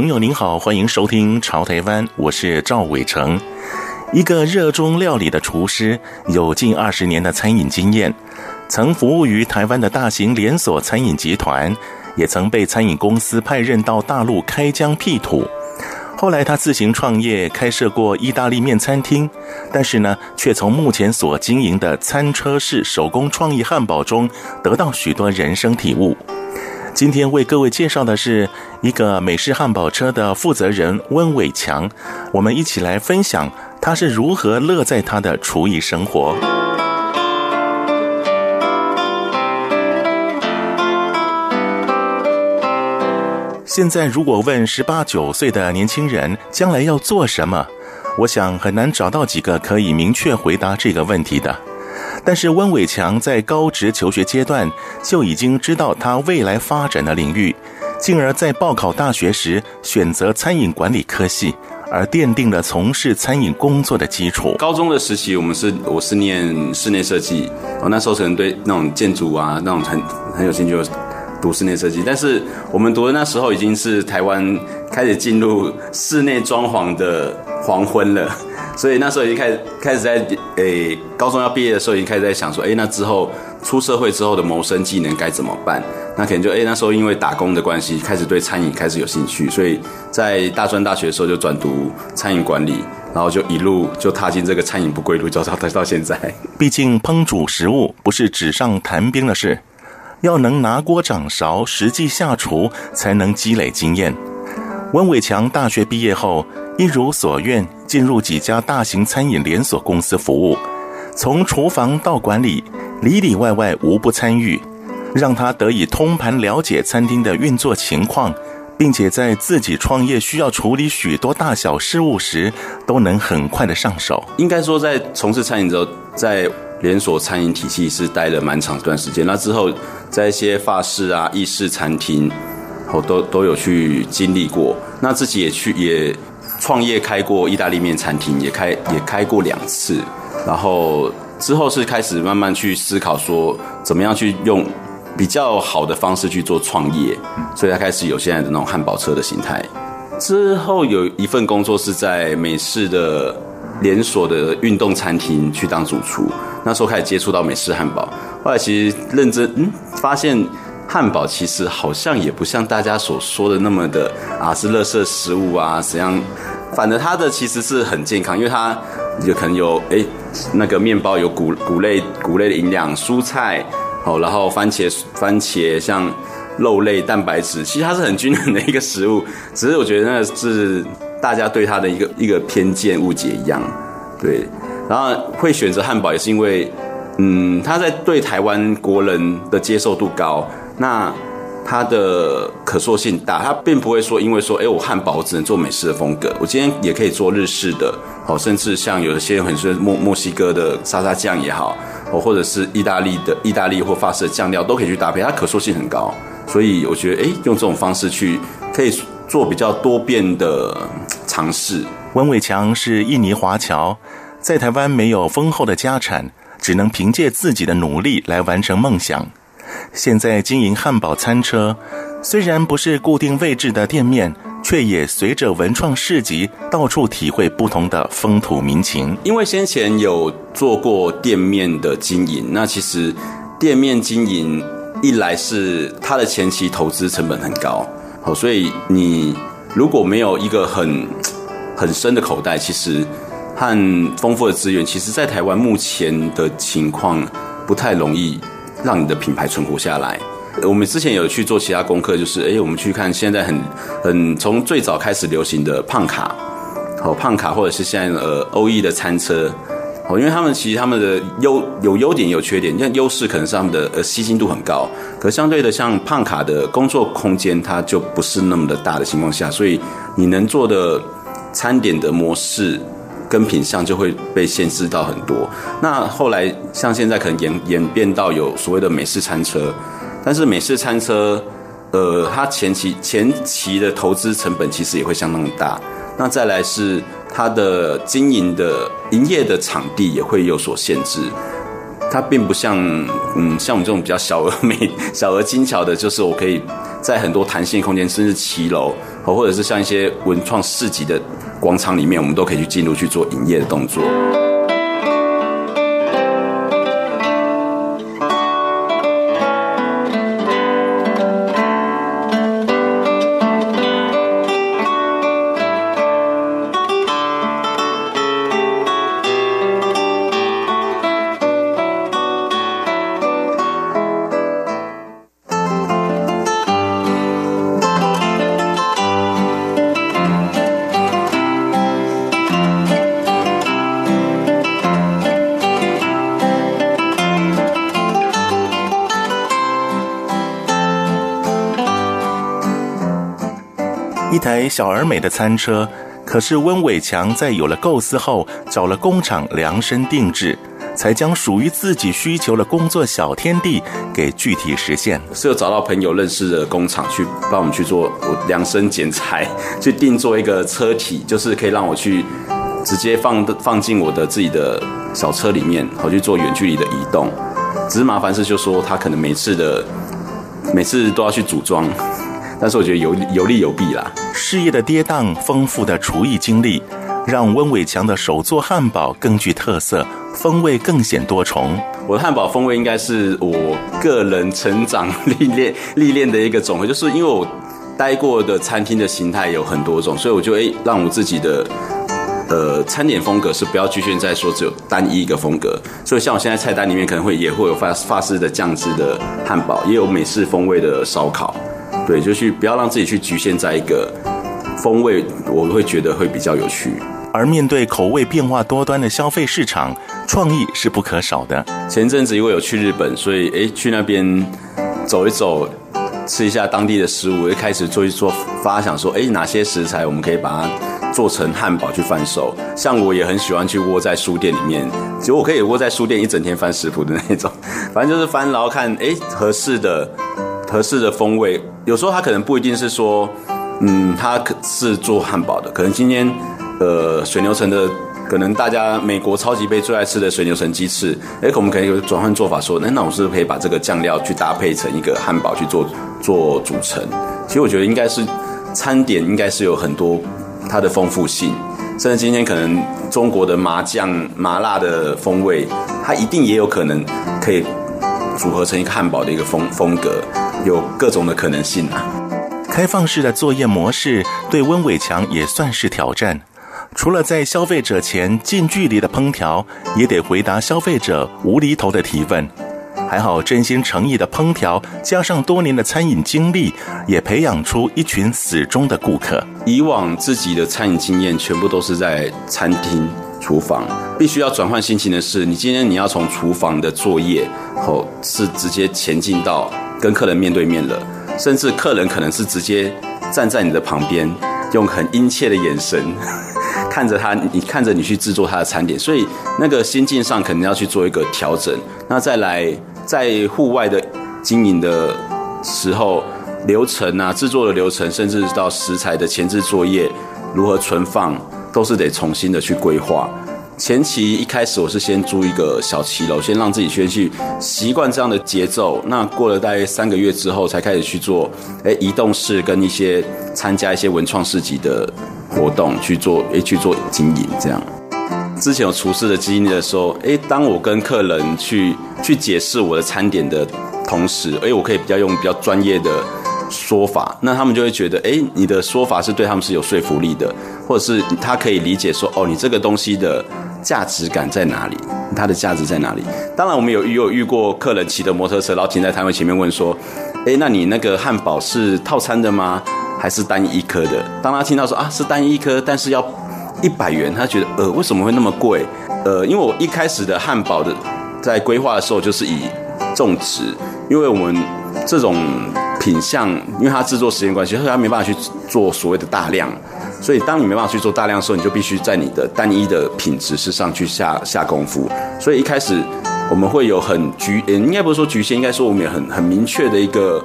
朋友您好，欢迎收听《潮台湾》，我是赵伟成。一个热衷料理的厨师，有近二十年的餐饮经验，曾服务于台湾的大型连锁餐饮集团，也曾被餐饮公司派任到大陆开疆辟土。后来他自行创业，开设过意大利面餐厅，但是呢，却从目前所经营的餐车式手工创意汉堡中，得到许多人生体悟。今天为各位介绍的是一个美式汉堡车的负责人温伟强，我们一起来分享他是如何乐在他的厨艺生活。现在如果问十八九岁的年轻人将来要做什么，我想很难找到几个可以明确回答这个问题的。但是温伟强在高职求学阶段就已经知道他未来发展的领域，进而，在报考大学时选择餐饮管理科系，而奠定了从事餐饮工作的基础。高中的时期，我们是我是念室内设计，我那时候可能对那种建筑啊那种很很有兴趣，读室内设计。但是我们读的那时候已经是台湾开始进入室内装潢的黄昏了。所以那时候已经开始开始在诶、高中要毕业的时候，已经开始在想说，诶、那之后出社会之后的谋生技能该怎么办？那可能就诶、那时候因为打工的关系，开始对餐饮开始有兴趣，所以在大专大学的时候就转读餐饮管理，然后就一路就踏进这个餐饮不归路，就到到现在。毕竟烹煮食物不是纸上谈兵的事，要能拿锅掌勺，实际下厨才能积累经验。温伟强大学毕业后，一如所愿，进入几家大型餐饮连锁公司服务，从厨房到管理，里里外外无不参与，让他得以通盘了解餐厅的运作情况，并且在自己创业需要处理许多大小事务时，都能很快的上手。应该说，在从事餐饮之后，在连锁餐饮体系是待了蛮长一段时间。那之后，在一些法式啊、意式餐厅，我都都有去经历过。那自己也去也。创业开过意大利面餐厅，也开也开过两次，然后之后是开始慢慢去思考说，怎么样去用比较好的方式去做创业，所以他开始有现在的那种汉堡车的形态。之后有一份工作是在美式的连锁的运动餐厅去当主厨，那时候开始接触到美式汉堡，后来其实认真嗯发现。汉堡其实好像也不像大家所说的那么的啊，是垃圾食物啊，怎样？反正它的其实是很健康，因为它有可能有诶那个面包有谷谷类谷类的营养，蔬菜哦，然后番茄番茄像肉类蛋白质，其实它是很均衡的一个食物。只是我觉得那是大家对它的一个一个偏见误解一样，对。然后会选择汉堡也是因为，嗯，它在对台湾国人的接受度高。那它的可塑性大，它并不会说因为说，哎，我汉堡只能做美式的风格，我今天也可以做日式的，哦，甚至像有一些很喜欢墨墨西哥的沙沙酱也好，哦，或者是意大利的意大利或法式的酱料都可以去搭配，它可塑性很高，所以我觉得，哎，用这种方式去可以做比较多变的尝试。温伟强是印尼华侨，在台湾没有丰厚的家产，只能凭借自己的努力来完成梦想。现在经营汉堡餐车，虽然不是固定位置的店面，却也随着文创市集到处体会不同的风土民情。因为先前有做过店面的经营，那其实店面经营一来是它的前期投资成本很高，好，所以你如果没有一个很很深的口袋，其实和丰富的资源，其实在台湾目前的情况不太容易。让你的品牌存活下来。我们之前有去做其他功课，就是哎，我们去看现在很很从最早开始流行的胖卡，哦，胖卡或者是现在呃欧意的餐车，哦，因为他们其实他们的优有优点有缺点，像优势可能是他们的呃吸金度很高，可相对的像胖卡的工作空间它就不是那么的大的情况下，所以你能做的餐点的模式跟品相就会被限制到很多。那后来像现在可能演演变到有所谓的美式餐车，但是美式餐车呃它前期前期的投资成本其实也会相当大。那再来是它的经营的营业的场地也会有所限制，它并不像嗯像我们这种比较小而美、小而精巧的，就是我可以在很多弹性空间，甚至骑楼，或者是像一些文创市集的广场里面，我们都可以去进入去做营业的动作。台小而美的餐车，可是温伟强在有了构思后，找了工厂量身定制，才将属于自己需求的工作小天地给具体实现。是有找到朋友认识的工厂去帮我们去做量身剪裁，去定做一个车体，就是可以让我去直接放放进我的自己的小车里面，好去做远距离的移动。只是麻烦是，就说他可能每次的每次都要去组装。但是我觉得有有利有弊啦。事业的跌宕，丰富的厨艺经历，让温伟强的手做汉堡更具特色，风味更显多重。我的汉堡风味应该是我个人成长历练历练的一个总和，就是因为我待过的餐厅的形态有很多种，所以我就诶让我自己的呃餐点风格是不要局限在说只有单一一个风格。所以像我现在菜单里面可能会也会有法法式的酱汁的汉堡，也有美式风味的烧烤。对，就去不要让自己去局限在一个风味，我会觉得会比较有趣。而面对口味变化多端的消费市场，创意是不可少的。前阵子因为有去日本，所以诶去那边走一走，吃一下当地的食物，就开始做一做发想，说诶哪些食材我们可以把它做成汉堡去贩售。像我也很喜欢去窝在书店里面，其实我可以窝在书店一整天翻食谱的那种，反正就是翻，然后看诶合适的。合适的风味，有时候它可能不一定是说，嗯，它可是做汉堡的，可能今天，呃，水牛城的，可能大家美国超级杯最爱吃的水牛城鸡翅，哎，我们可以有转换做法说，那那我是不是可以把这个酱料去搭配成一个汉堡去做做组成？其实我觉得应该是餐点应该是有很多它的丰富性，甚至今天可能中国的麻酱麻辣的风味，它一定也有可能可以组合成一个汉堡的一个风风格。有各种的可能性啊！开放式的作业模式对温伟强也算是挑战。除了在消费者前近距离的烹调，也得回答消费者无厘头的提问。还好真心诚意的烹调，加上多年的餐饮经历，也培养出一群死忠的顾客。以往自己的餐饮经验全部都是在餐厅厨房，必须要转换心情的是，你今天你要从厨房的作业后，是直接前进到。跟客人面对面了，甚至客人可能是直接站在你的旁边，用很殷切的眼神 看着他，你看着你去制作他的餐点，所以那个心境上肯定要去做一个调整。那再来在户外的经营的时候，流程啊，制作的流程，甚至到食材的前置作业，如何存放，都是得重新的去规划。前期一开始我是先租一个小骑楼，先让自己先去习惯这样的节奏。那过了大概三个月之后，才开始去做，诶移动式跟一些参加一些文创市集的活动去做，诶去做经营这样。之前有厨师的经历的时候，诶当我跟客人去去解释我的餐点的同时，诶我可以比较用比较专业的说法，那他们就会觉得，诶你的说法是对他们是有说服力的，或者是他可以理解说，哦，你这个东西的。价值感在哪里？它的价值在哪里？当然，我们有有遇过客人骑的摩托车，然后停在摊位前面问说：“诶，那你那个汉堡是套餐的吗？还是单一颗的？”当他听到说啊是单一颗，但是要一百元，他觉得呃为什么会那么贵？呃，因为我一开始的汉堡的在规划的时候就是以种植，因为我们这种品相，因为它制作时间关系，所以它没办法去做所谓的大量，所以当你没办法去做大量的时候，你就必须在你的单一的品质是上去下下功夫。所以一开始我们会有很局，应该不是说局限，应该说我们有很很明确的一个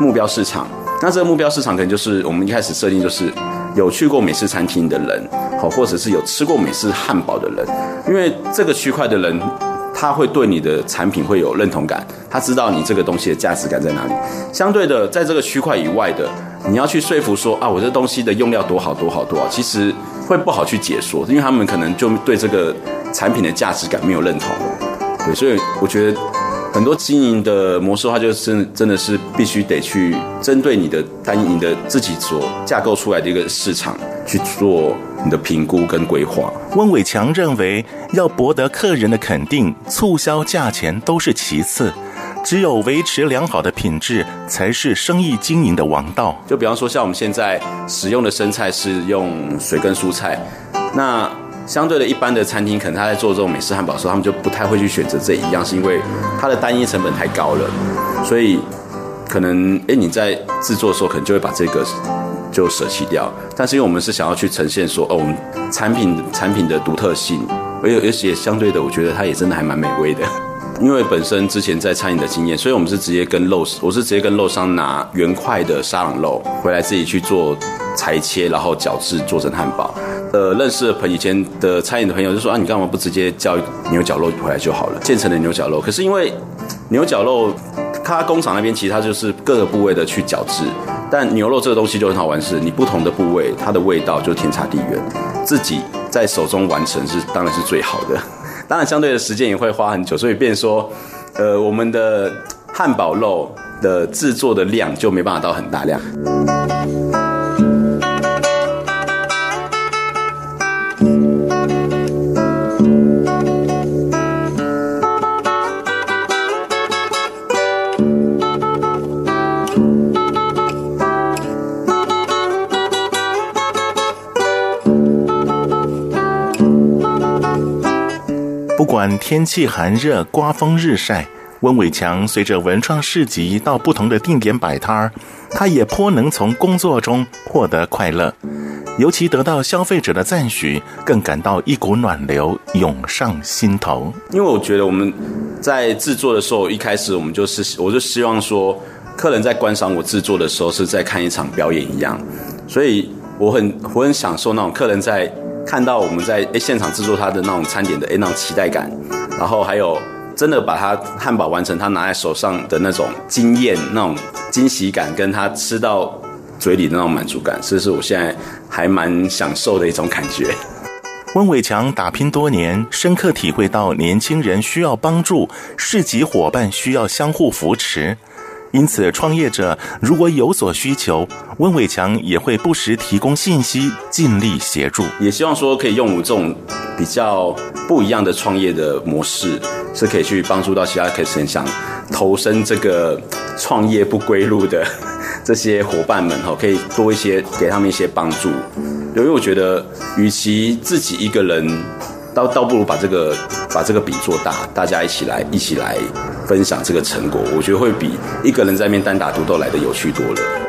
目标市场。那这个目标市场可能就是我们一开始设定就是有去过美式餐厅的人，好，或者是有吃过美式汉堡的人，因为这个区块的人。他会对你的产品会有认同感，他知道你这个东西的价值感在哪里。相对的，在这个区块以外的，你要去说服说啊，我这东西的用料多好多好多好，其实会不好去解说，因为他们可能就对这个产品的价值感没有认同。对，所以我觉得。很多经营的模式的话，就是真的是必须得去针对你的单一、你的自己所架构出来的一个市场去做你的评估跟规划。温伟强认为，要博得客人的肯定，促销价钱都是其次，只有维持良好的品质才是生意经营的王道。就比方说，像我们现在使用的生菜是用水耕蔬菜，那。相对的，一般的餐厅可能他在做这种美式汉堡的时候，他们就不太会去选择这一样，是因为它的单一成本太高了，所以可能哎你在制作的时候可能就会把这个就舍弃掉。但是因为我们是想要去呈现说，哦，我们产品产品的独特性，而且而且相对的，我觉得它也真的还蛮美味的。因为本身之前在餐饮的经验，所以我们是直接跟肉，我是直接跟肉商拿原块的沙朗肉回来自己去做裁切，然后绞制做成汉堡。呃，认识的朋友以前的餐饮的朋友就说啊，你干嘛不直接叫牛角肉回来就好了，现成的牛角肉。可是因为牛角肉，它工厂那边其实它就是各个部位的去绞制，但牛肉这个东西就很好玩，是你不同的部位，它的味道就天差地远。自己在手中完成是当然是最好的，当然相对的时间也会花很久，所以变说，呃，我们的汉堡肉的制作的量就没办法到很大量。管天气寒热、刮风日晒，温伟强随着文创市集到不同的定点摆摊儿，他也颇能从工作中获得快乐。尤其得到消费者的赞许，更感到一股暖流涌上心头。因为我觉得我们在制作的时候，一开始我们就是，我就希望说，客人在观赏我制作的时候，是在看一场表演一样。所以我很我很享受那种客人在。看到我们在诶现场制作他的那种餐点的诶那种期待感，然后还有真的把他汉堡完成，他拿在手上的那种惊艳、那种惊喜感，跟他吃到嘴里的那种满足感，这是我现在还蛮享受的一种感觉。温伟强打拼多年，深刻体会到年轻人需要帮助，市集伙伴需要相互扶持。因此，创业者如果有所需求，温伟强也会不时提供信息，尽力协助。也希望说可以用我这种比较不一样的创业的模式，是可以去帮助到其他可以想投身这个创业不归路的 这些伙伴们哈，可以多一些给他们一些帮助。因为我觉得，与其自己一个人。倒倒不如把这个把这个饼做大，大家一起来一起来分享这个成果，我觉得会比一个人在那边单打独斗来的有趣多了。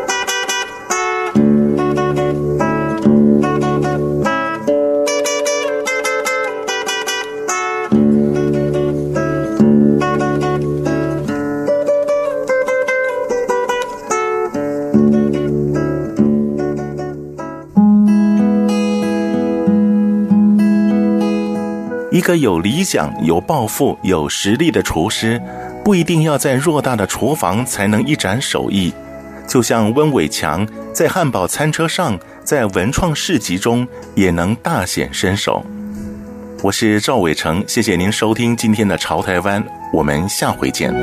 个有理想、有抱负、有实力的厨师，不一定要在偌大的厨房才能一展手艺。就像温伟强在汉堡餐车上，在文创市集中，也能大显身手。我是赵伟成，谢谢您收听今天的《潮台湾》，我们下回见。